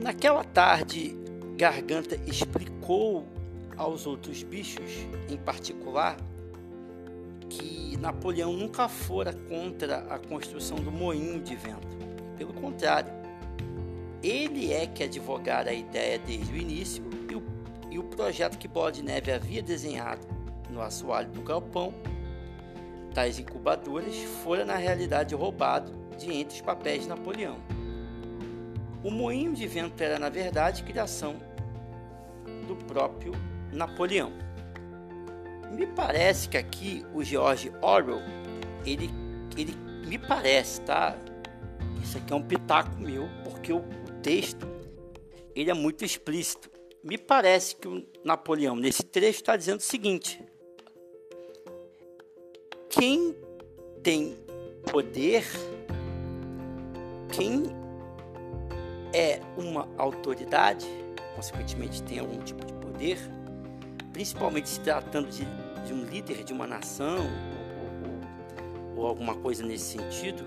Naquela tarde, Garganta explicou aos outros bichos, em particular, que Napoleão nunca fora contra a construção do moinho de vento. Pelo contrário, ele é que advogara a ideia desde o início e o, e o projeto que Bola de Neve havia desenhado no assoalho do galpão, tais incubadoras, fora na realidade roubado de entre os papéis de Napoleão. O moinho de vento era, na verdade, criação do próprio Napoleão. Me parece que aqui o George Orwell, ele, ele me parece, tá? Isso aqui é um pitaco meu, porque o, o texto ele é muito explícito. Me parece que o Napoleão, nesse trecho, está dizendo o seguinte: quem tem poder, quem é uma autoridade, consequentemente tem algum tipo de poder, principalmente se tratando de, de um líder de uma nação ou, ou, ou alguma coisa nesse sentido,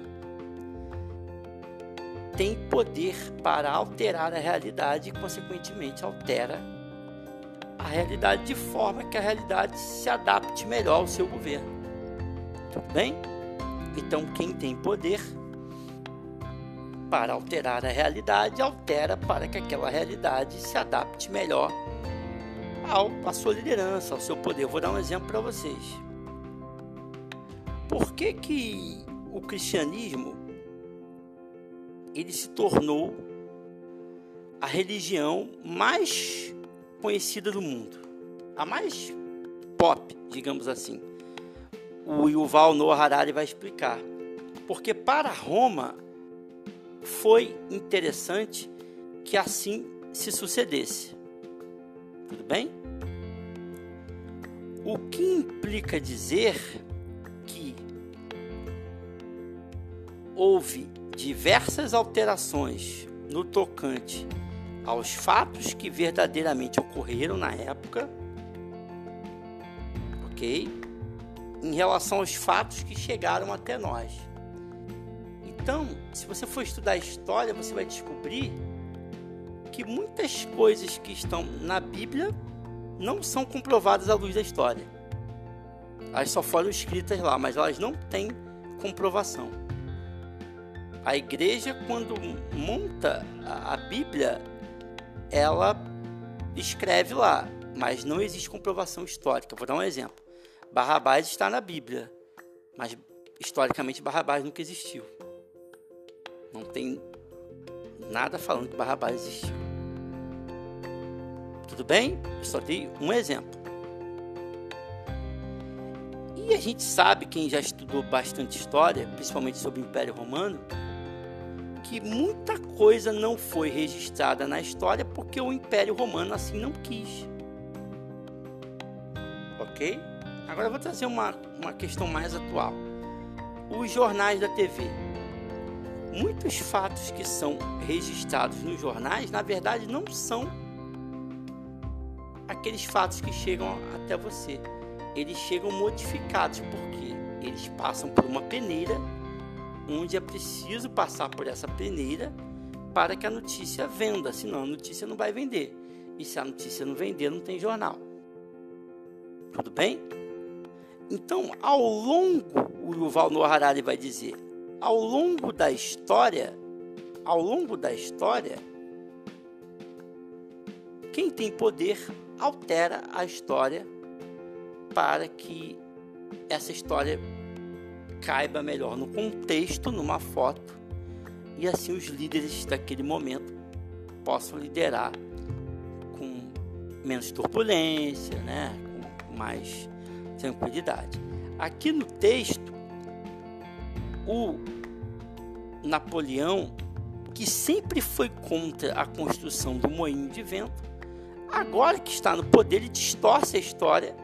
tem poder para alterar a realidade e, consequentemente, altera a realidade de forma que a realidade se adapte melhor ao seu governo. Tudo bem? Então, quem tem poder para alterar a realidade, altera para que aquela realidade se adapte melhor ao, à sua liderança, ao seu poder. Vou dar um exemplo para vocês. Por que, que o cristianismo ele se tornou a religião mais conhecida do mundo, a mais pop, digamos assim. O Yuval Noah Harari vai explicar. Porque para Roma foi interessante que assim se sucedesse. Tudo bem? O que implica dizer que houve diversas alterações no tocante aos fatos que verdadeiramente ocorreram na época, ok? Em relação aos fatos que chegaram até nós. Então, se você for estudar a história, você vai descobrir que muitas coisas que estão na Bíblia não são comprovadas à luz da história. Elas só foram escritas lá, mas elas não têm comprovação. A igreja, quando monta a Bíblia, ela escreve lá, mas não existe comprovação histórica. Vou dar um exemplo. Barrabás está na Bíblia, mas historicamente Barrabás nunca existiu. Não tem nada falando que Barrabás existiu. Tudo bem? Eu só dei um exemplo. E a gente sabe, quem já estudou bastante história, principalmente sobre o Império Romano, que muita coisa não foi registrada na história porque o Império Romano assim não quis. Ok? Agora eu vou trazer uma, uma questão mais atual. Os jornais da TV muitos fatos que são registrados nos jornais, na verdade, não são aqueles fatos que chegam até você. Eles chegam modificados, porque eles passam por uma peneira, onde é preciso passar por essa peneira para que a notícia venda, senão a notícia não vai vender. E se a notícia não vender, não tem jornal. Tudo bem? Então, ao longo, o Yuval Noah Harari vai dizer, ao longo da história, ao longo da história, quem tem poder altera a história para que essa história caiba melhor no contexto, numa foto, e assim os líderes daquele momento possam liderar com menos turbulência, né? com mais tranquilidade. Aqui no texto, o Napoleão, que sempre foi contra a construção do moinho de vento, agora que está no poder, ele distorce a história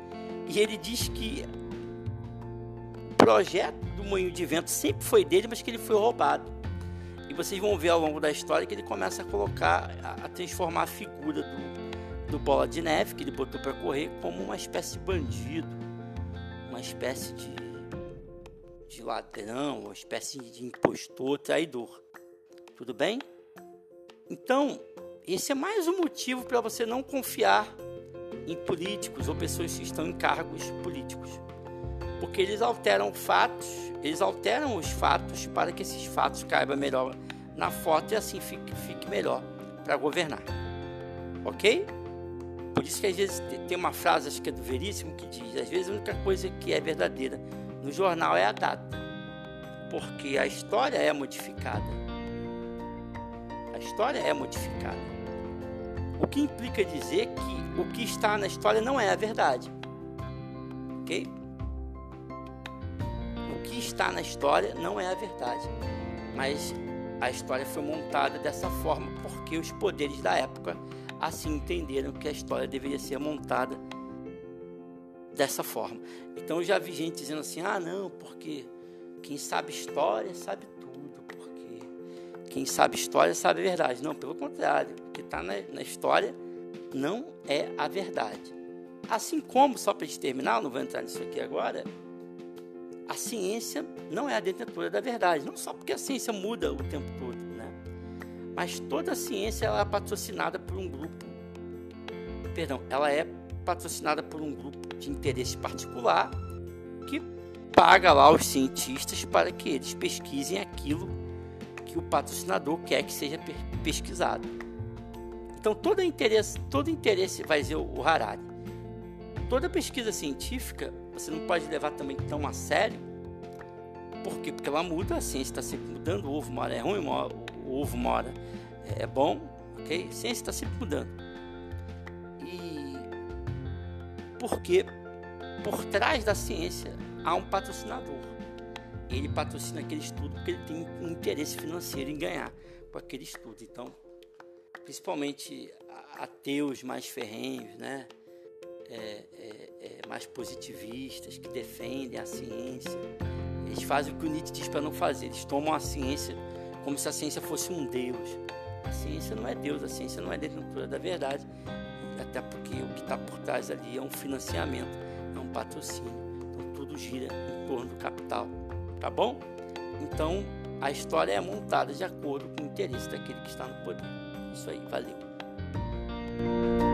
e ele diz que o projeto do moinho de vento sempre foi dele, mas que ele foi roubado. E vocês vão ver ao longo da história que ele começa a colocar, a, transformar a figura do, do Bola de Neve, que ele botou para correr, como uma espécie de bandido, uma espécie de de ladrão, uma espécie de impostor, traidor. Tudo bem? Então, esse é mais um motivo para você não confiar em políticos ou pessoas que estão em cargos políticos. Porque eles alteram fatos, eles alteram os fatos para que esses fatos caibam melhor na foto e assim fique, fique melhor para governar. Ok? Por isso que às vezes tem uma frase, acho que é do Veríssimo, que diz: às vezes a única coisa que é verdadeira no jornal é a data, porque a história é modificada. A história é modificada. O que implica dizer que o que está na história não é a verdade. Ok? O que está na história não é a verdade. Mas a história foi montada dessa forma porque os poderes da época assim entenderam que a história deveria ser montada dessa forma. Então eu já vi gente dizendo assim: ah, não, porque quem sabe história sabe tudo, porque quem sabe história sabe a verdade. Não, pelo contrário, o que está na, na, história não é a verdade. Assim como, só para terminar, não vou entrar nisso aqui agora, a ciência não é a detentora da verdade. Não só porque a ciência muda o tempo todo, né? Mas toda a ciência ela é patrocinada por um grupo. Perdão, ela é patrocinada por um grupo de interesse particular que paga lá os cientistas para que eles pesquisem aquilo que o patrocinador quer que seja pesquisado. Então todo interesse, todo interesse vai dizer o Harari. Toda pesquisa científica você não pode levar também tão a sério. Por quê? Porque ela muda, a ciência está sempre mudando, o ovo mora é ruim, o ovo mora é bom, ok? A ciência está sempre mudando. Porque por trás da ciência há um patrocinador. Ele patrocina aquele estudo porque ele tem um interesse financeiro em ganhar com aquele estudo. Então, principalmente ateus mais ferrenhos, né? É, é, é, mais positivistas, que defendem a ciência. Eles fazem o que o Nietzsche diz para não fazer. Eles tomam a ciência como se a ciência fosse um Deus. A ciência não é Deus, a ciência não é detentora da verdade. Até porque o que está por trás ali é um financiamento, é um patrocínio. Então tudo gira em torno do capital. Tá bom? Então a história é montada de acordo com o interesse daquele que está no poder. Isso aí, valeu.